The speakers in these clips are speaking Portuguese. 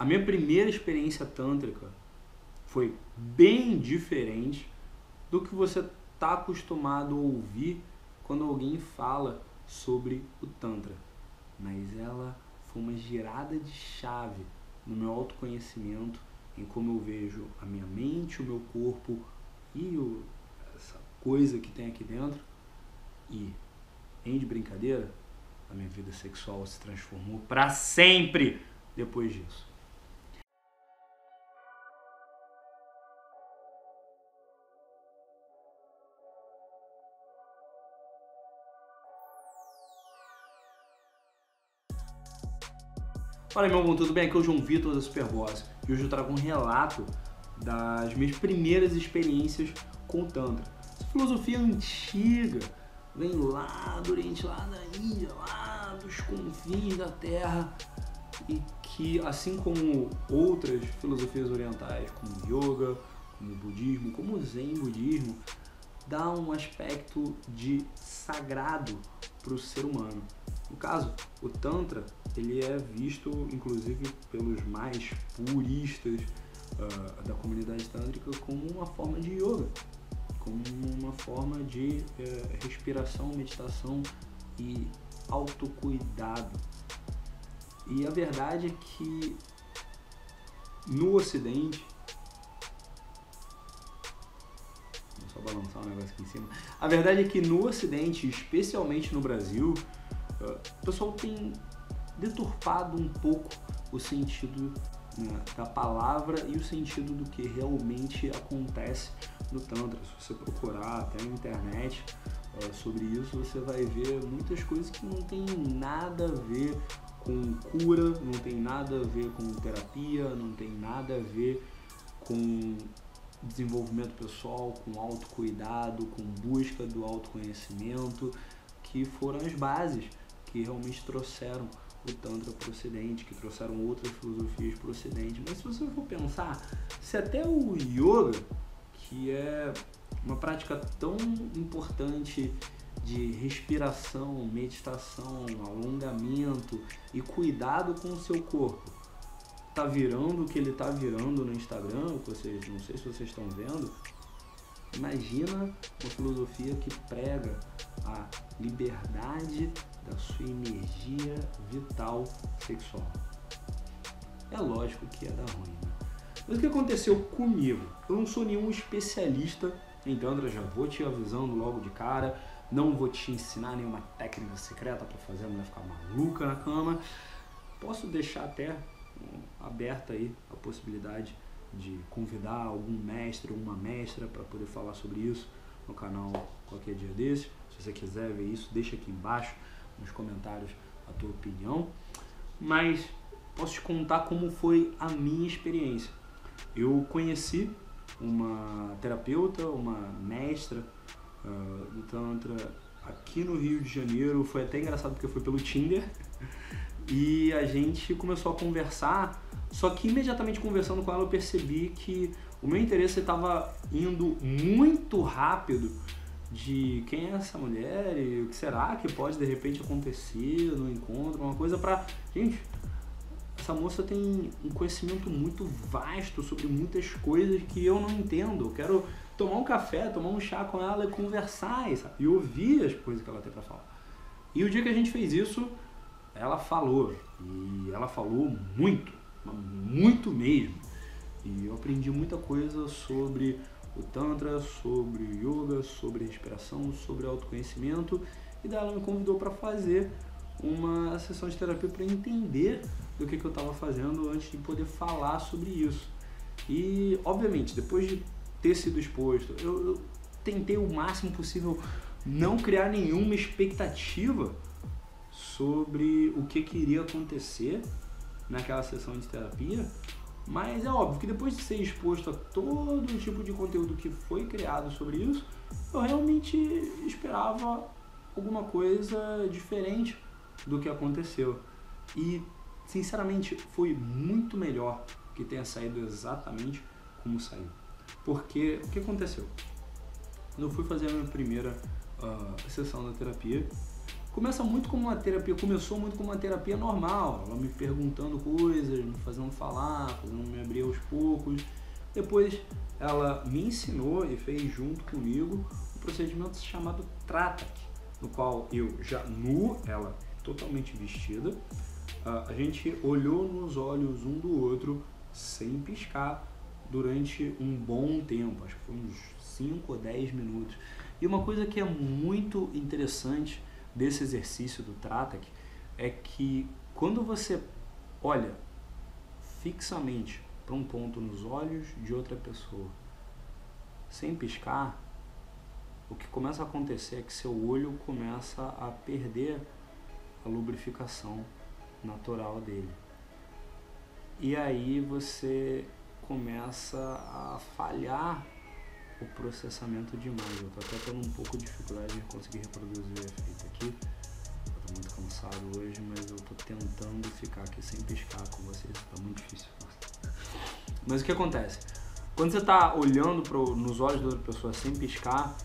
a minha primeira experiência tântrica foi bem diferente do que você está acostumado a ouvir quando alguém fala sobre o Tantra. Mas ela foi uma girada de chave no meu autoconhecimento, em como eu vejo a minha mente, o meu corpo e o, essa coisa que tem aqui dentro. E, em de brincadeira, a minha vida sexual se transformou para sempre depois disso. Fala meu irmão, tudo bem? Aqui é o João Vitor da Superboss e hoje eu trago um relato das minhas primeiras experiências com o Tantra. Essa filosofia antiga vem lá do Oriente, lá da Índia, lá dos confins da Terra e que, assim como outras filosofias orientais, como Yoga, como Budismo, como o Zen Budismo, dá um aspecto de sagrado para o ser humano. No caso, o Tantra ele é visto, inclusive, pelos mais puristas uh, da comunidade tântrica como uma forma de yoga, como uma forma de uh, respiração, meditação e autocuidado. E a verdade é que no Ocidente, só balançar um negócio aqui em cima. A verdade é que no Ocidente, especialmente no Brasil, uh, o pessoal tem deturpado um pouco o sentido né, da palavra e o sentido do que realmente acontece no Tantra. Se você procurar até na internet uh, sobre isso, você vai ver muitas coisas que não tem nada a ver com cura, não tem nada a ver com terapia, não tem nada a ver com desenvolvimento pessoal, com autocuidado, com busca do autoconhecimento, que foram as bases que realmente trouxeram o Tantra para Ocidente, que trouxeram outras filosofias o Ocidente. Mas se você for pensar, se até o Yoga, que é uma prática tão importante de respiração, meditação, alongamento e cuidado com o seu corpo, tá virando o que ele tá virando no Instagram, vocês, não sei se vocês estão vendo, imagina uma filosofia que prega a liberdade da sua energia vital sexual. É lógico que ia dar ruim, né? Mas o que aconteceu comigo? Eu não sou nenhum especialista em Tantra, já vou te avisando logo de cara. Não vou te ensinar nenhuma técnica secreta para fazer a mulher ficar maluca na cama. Posso deixar até hum, aberta aí a possibilidade de convidar algum mestre ou uma mestra para poder falar sobre isso no canal qualquer dia desse. Se você quiser ver isso, deixa aqui embaixo nos comentários a tua opinião. Mas posso te contar como foi a minha experiência. Eu conheci uma terapeuta, uma mestra uh, do Tantra aqui no Rio de Janeiro. Foi até engraçado porque foi pelo Tinder. E a gente começou a conversar. Só que imediatamente conversando com ela eu percebi que o meu interesse estava indo muito rápido de quem é essa mulher e o que será que pode de repente acontecer no encontro, uma coisa para gente. Essa moça tem um conhecimento muito vasto sobre muitas coisas que eu não entendo. Eu quero tomar um café, tomar um chá com ela e conversar sabe? e ouvir as coisas que ela tem para falar. E o dia que a gente fez isso, ela falou e ela falou muito, muito mesmo. E eu aprendi muita coisa sobre o Tantra, sobre yoga, sobre respiração, sobre autoconhecimento. E daí ela me convidou para fazer uma sessão de terapia para entender do que, que eu estava fazendo antes de poder falar sobre isso. E, obviamente, depois de ter sido exposto, eu, eu tentei o máximo possível não criar nenhuma expectativa sobre o que, que iria acontecer naquela sessão de terapia, mas é óbvio que depois de ser exposto a todo tipo de conteúdo que foi criado sobre isso, eu realmente esperava alguma coisa diferente do que aconteceu. E, sinceramente, foi muito melhor que tenha saído exatamente como saiu. Porque o que aconteceu? Quando eu fui fazer a minha primeira uh, sessão da terapia, começa muito como uma terapia, começou muito como uma terapia normal, ela me perguntando coisas, me fazendo falar, fazendo me abrir aos poucos. Depois ela me ensinou e fez junto comigo um procedimento chamado Tratac, no qual eu já nu, ela totalmente vestida, a gente olhou nos olhos um do outro sem piscar durante um bom tempo, acho que foi uns 5 ou 10 minutos. E uma coisa que é muito interessante desse exercício do Tratak é que quando você olha fixamente para um ponto nos olhos de outra pessoa, sem piscar, o que começa a acontecer é que seu olho começa a perder a lubrificação natural dele. E aí você começa a falhar o processamento de imagem. Eu tô até tendo um pouco de dificuldade de conseguir reproduzir o efeito aqui. Eu tô muito cansado hoje, mas eu tô tentando ficar aqui sem piscar com vocês. Tá muito difícil. Mas o que acontece? Quando você está olhando pro, nos olhos da outra pessoa sem piscar,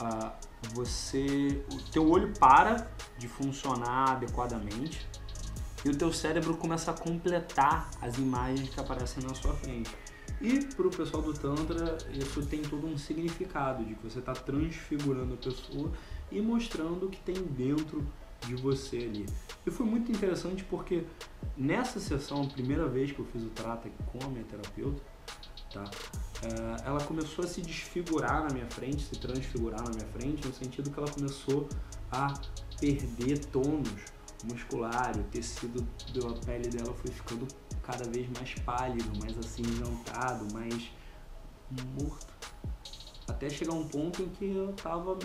uh, você, o teu olho para de funcionar adequadamente e o teu cérebro começa a completar as imagens que aparecem na sua frente. E para o pessoal do Tantra, isso tem todo um significado de que você está transfigurando a pessoa e mostrando o que tem dentro de você ali. E foi muito interessante porque nessa sessão, primeira vez que eu fiz o trata com a minha terapeuta, tá? Eh, ela começou a se desfigurar na minha frente, se transfigurar na minha frente, no sentido que ela começou a perder tônus muscular, o tecido da pele dela foi ficando cada vez mais pálido, mais acinzentado, mais morto. Até chegar um ponto em que eu tava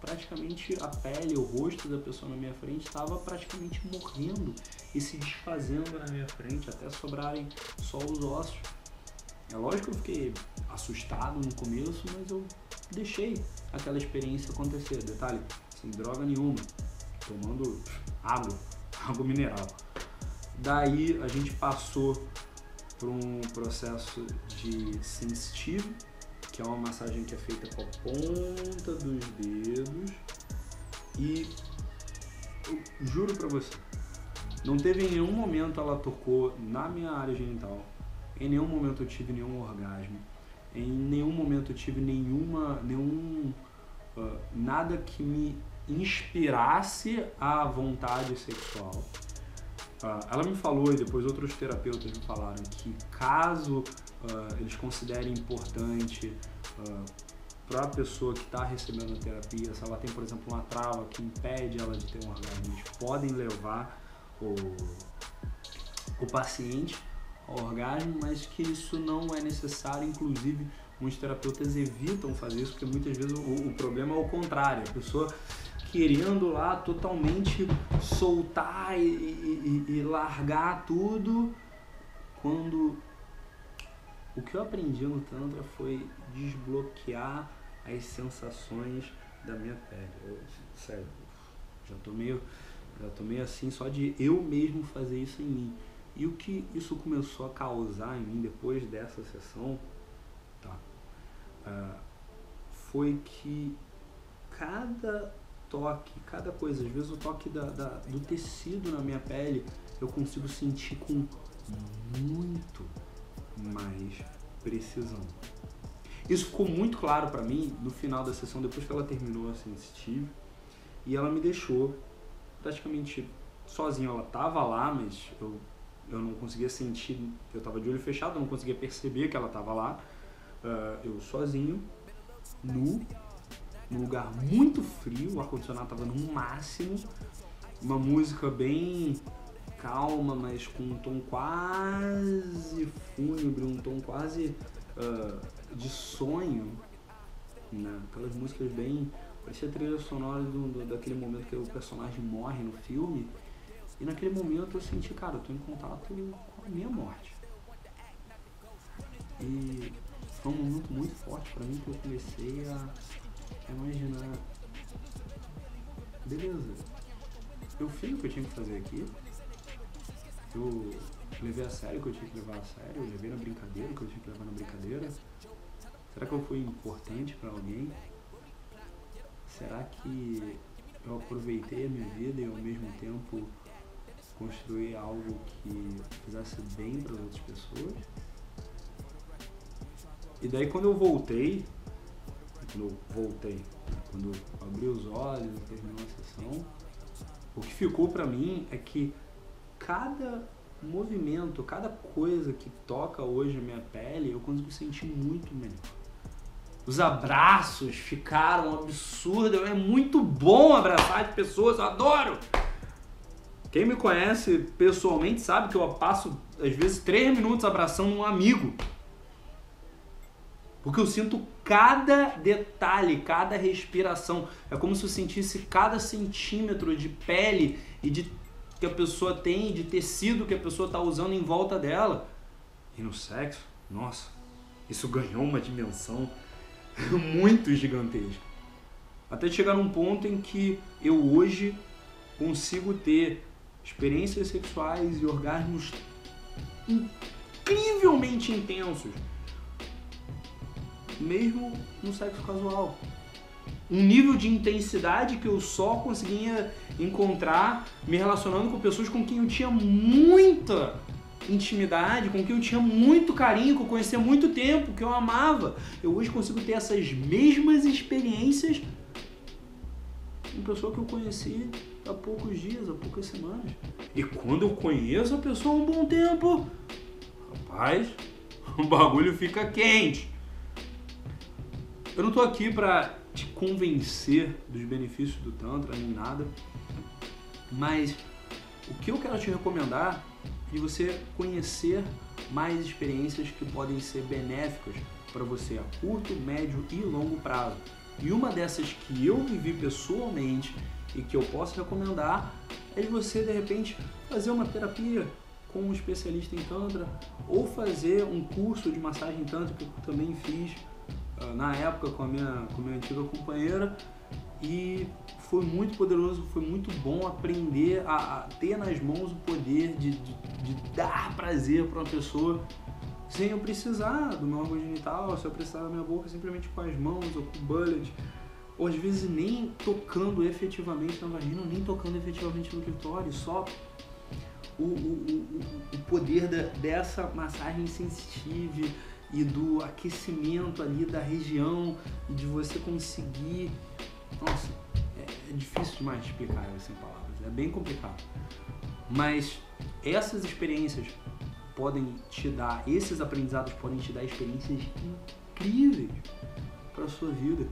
praticamente a pele, o rosto da pessoa na minha frente estava praticamente morrendo e se desfazendo na minha frente até sobrarem só os ossos. É lógico que eu fiquei assustado no começo, mas eu deixei aquela experiência acontecer. Detalhe, sem droga nenhuma, tomando água, água mineral. Daí a gente passou por um processo de sensitivo, que é uma massagem que é feita com a ponta dos dedos. E eu juro pra você, não teve em nenhum momento ela tocou na minha área genital, em nenhum momento eu tive nenhum orgasmo, em nenhum momento eu tive nenhuma, nenhum, uh, nada que me inspirasse a vontade sexual. Uh, ela me falou, e depois outros terapeutas me falaram, que caso uh, eles considerem importante uh, para a pessoa que está recebendo a terapia, se ela tem, por exemplo, uma trava que impede ela de ter um orgasmo, eles podem levar o, o paciente ao orgasmo, mas que isso não é necessário, inclusive muitos terapeutas evitam fazer isso, porque muitas vezes o, o problema é o contrário, a pessoa querendo lá totalmente soltar e, e, e, largar tudo, quando o que eu aprendi no Tantra foi desbloquear as sensações da minha pele. Eu, sério, já tô meio, já tô meio assim só de eu mesmo fazer isso em mim. E o que isso começou a causar em mim depois dessa sessão, tá? Uh, foi que cada toque, cada coisa. Às vezes o toque da, da, do tecido na minha pele eu consigo sentir com muito mais precisão. Isso ficou muito claro para mim no final da sessão, depois que ela terminou a sensitive, e ela me deixou praticamente sozinha. Ela tava lá, mas eu, eu não conseguia sentir, eu tava de olho fechado, eu não conseguia perceber que ela tava lá. Uh, eu sozinho, nu, num lugar muito frio, o ar-condicionado estava no máximo, uma música bem calma, mas com um tom quase fúnebre, um tom quase uh, de sonho, né? aquelas músicas bem. parecia trilha sonora do, do, daquele momento que o personagem morre no filme. E naquele momento eu senti, cara, eu tô em contato com a minha morte. E foi um momento muito forte para mim que eu comecei a imaginar. Beleza. Eu fiz o que eu tinha que fazer aqui. Eu levei a sério o que eu tinha que levar a sério. Eu levei na brincadeira o que eu tinha que levar na brincadeira. Será que eu fui importante para alguém? Será que eu aproveitei a minha vida e ao mesmo tempo construir algo que fizesse bem para outras pessoas. E daí quando eu voltei, quando eu voltei, quando eu abri os olhos e terminou a sessão, o que ficou para mim é que cada movimento, cada coisa que toca hoje a minha pele, eu consigo sentir muito melhor. Os abraços ficaram absurdos, é muito bom abraçar as pessoas, eu adoro! Quem me conhece pessoalmente sabe que eu passo, às vezes, três minutos abraçando um amigo. Porque eu sinto cada detalhe, cada respiração. É como se eu sentisse cada centímetro de pele e de que a pessoa tem, de tecido que a pessoa está usando em volta dela. E no sexo, nossa, isso ganhou uma dimensão muito gigantesca. Até chegar num ponto em que eu hoje consigo ter experiências sexuais e orgasmos incrivelmente intensos, mesmo no sexo casual. Um nível de intensidade que eu só conseguia encontrar me relacionando com pessoas com quem eu tinha muita intimidade, com quem eu tinha muito carinho, que eu conhecia há muito tempo, que eu amava. Eu hoje consigo ter essas mesmas experiências com pessoa que eu conheci há poucos dias, há poucas semanas. E quando eu conheço a pessoa há um bom tempo, rapaz, o bagulho fica quente. Eu não tô aqui pra te convencer dos benefícios do Tantra nem nada, mas o que eu quero te recomendar é de você conhecer mais experiências que podem ser benéficas para você a curto, médio e longo prazo. E uma dessas que eu vivi pessoalmente e que eu posso recomendar é de você de repente fazer uma terapia com um especialista em Tantra ou fazer um curso de massagem Tantra que eu também fiz na época com a, minha, com a minha antiga companheira. E foi muito poderoso, foi muito bom aprender a, a ter nas mãos o poder de, de, de dar prazer para uma pessoa sem eu precisar do meu órgão genital, se eu precisar da minha boca simplesmente com as mãos ou com o bullet ou às vezes nem tocando efetivamente na vagina, nem tocando efetivamente no clitóris, só o, o, o, o poder da, dessa massagem sensitiva e do aquecimento ali da região e de você conseguir. Nossa, é, é difícil demais de explicar isso em palavras, é bem complicado. Mas essas experiências podem te dar, esses aprendizados podem te dar experiências incríveis para a sua vida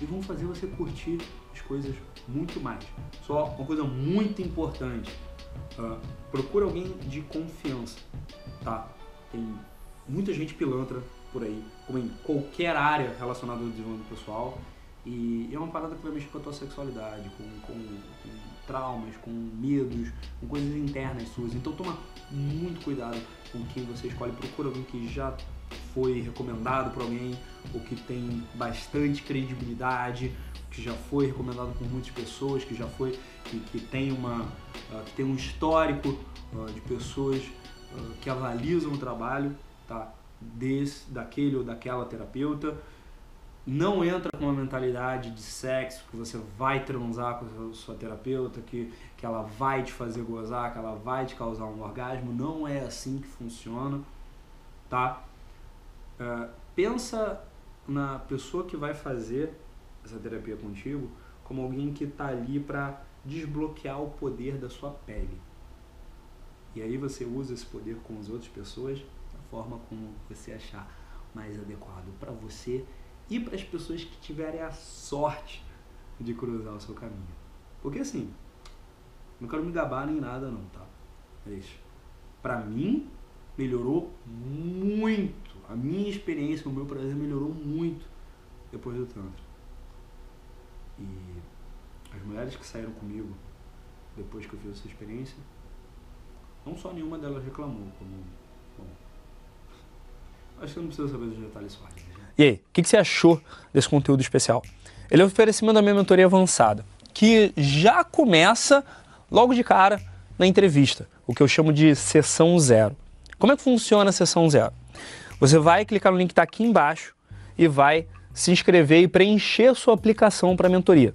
e vão fazer você curtir as coisas muito mais. Só uma coisa muito importante: uh, procura alguém de confiança, tá? Tem muita gente pilantra por aí, como em qualquer área relacionada ao desenvolvimento pessoal. E é uma parada que vai mexer com a tua sexualidade, com, com, com traumas, com medos, com coisas internas suas. Então toma muito cuidado com quem você escolhe. Procura alguém que já foi recomendado por alguém ou que tem bastante credibilidade, que já foi recomendado por muitas pessoas, que já foi que, que tem uma uh, que tem um histórico uh, de pessoas uh, que avalizam o trabalho, tá? Desse, daquele ou daquela terapeuta. Não entra com uma mentalidade de sexo que você vai transar com a sua terapeuta, que, que ela vai te fazer gozar, que ela vai te causar um orgasmo. Não é assim que funciona, tá? Uh, pensa na pessoa que vai fazer essa terapia contigo como alguém que está ali para desbloquear o poder da sua pele. E aí você usa esse poder com as outras pessoas forma como você achar mais adequado para você e para as pessoas que tiverem a sorte de cruzar o seu caminho. Porque assim, não quero me gabar nem nada não, tá? Mas para mim melhorou muito a minha experiência, o meu prazer melhorou muito depois do Tantra. E as mulheres que saíram comigo depois que eu fiz essa experiência, não só nenhuma delas reclamou, como. Bom, acho que eu não preciso saber dos detalhes só. Né? E aí, o que, que você achou desse conteúdo especial? Ele é oferecimento da minha mentoria avançada, que já começa logo de cara na entrevista, o que eu chamo de sessão zero. Como é que funciona a sessão zero? Você vai clicar no link que está aqui embaixo e vai se inscrever e preencher sua aplicação para a mentoria.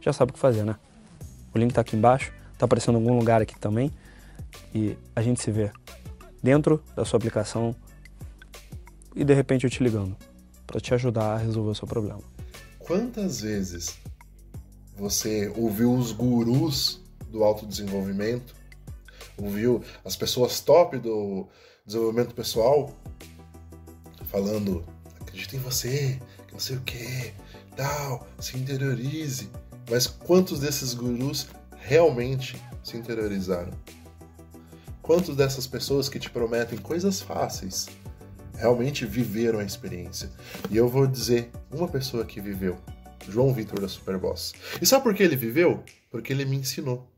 já sabe o que fazer, né? O link está aqui embaixo, está aparecendo em algum lugar aqui também. E a gente se vê dentro da sua aplicação e de repente eu te ligando para te ajudar a resolver o seu problema. Quantas vezes você ouviu os gurus do autodesenvolvimento, ouviu as pessoas top do desenvolvimento pessoal falando acredita em você, que não sei o que, tal, se interiorize. Mas quantos desses gurus realmente se interiorizaram? Quantos dessas pessoas que te prometem coisas fáceis realmente viveram a experiência? E eu vou dizer uma pessoa que viveu, João Vitor da Superboss. E sabe por que ele viveu? Porque ele me ensinou.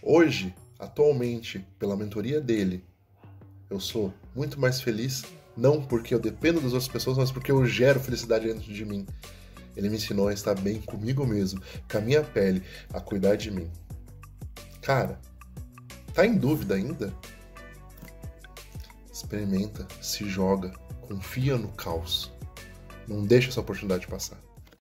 Hoje, atualmente, pela mentoria dele, eu sou muito mais feliz, não porque eu dependo das outras pessoas, mas porque eu gero felicidade dentro de mim. Ele me ensinou a estar bem comigo mesmo, com a minha pele, a cuidar de mim. Cara, tá em dúvida ainda? Experimenta, se joga, confia no caos. Não deixa essa oportunidade passar.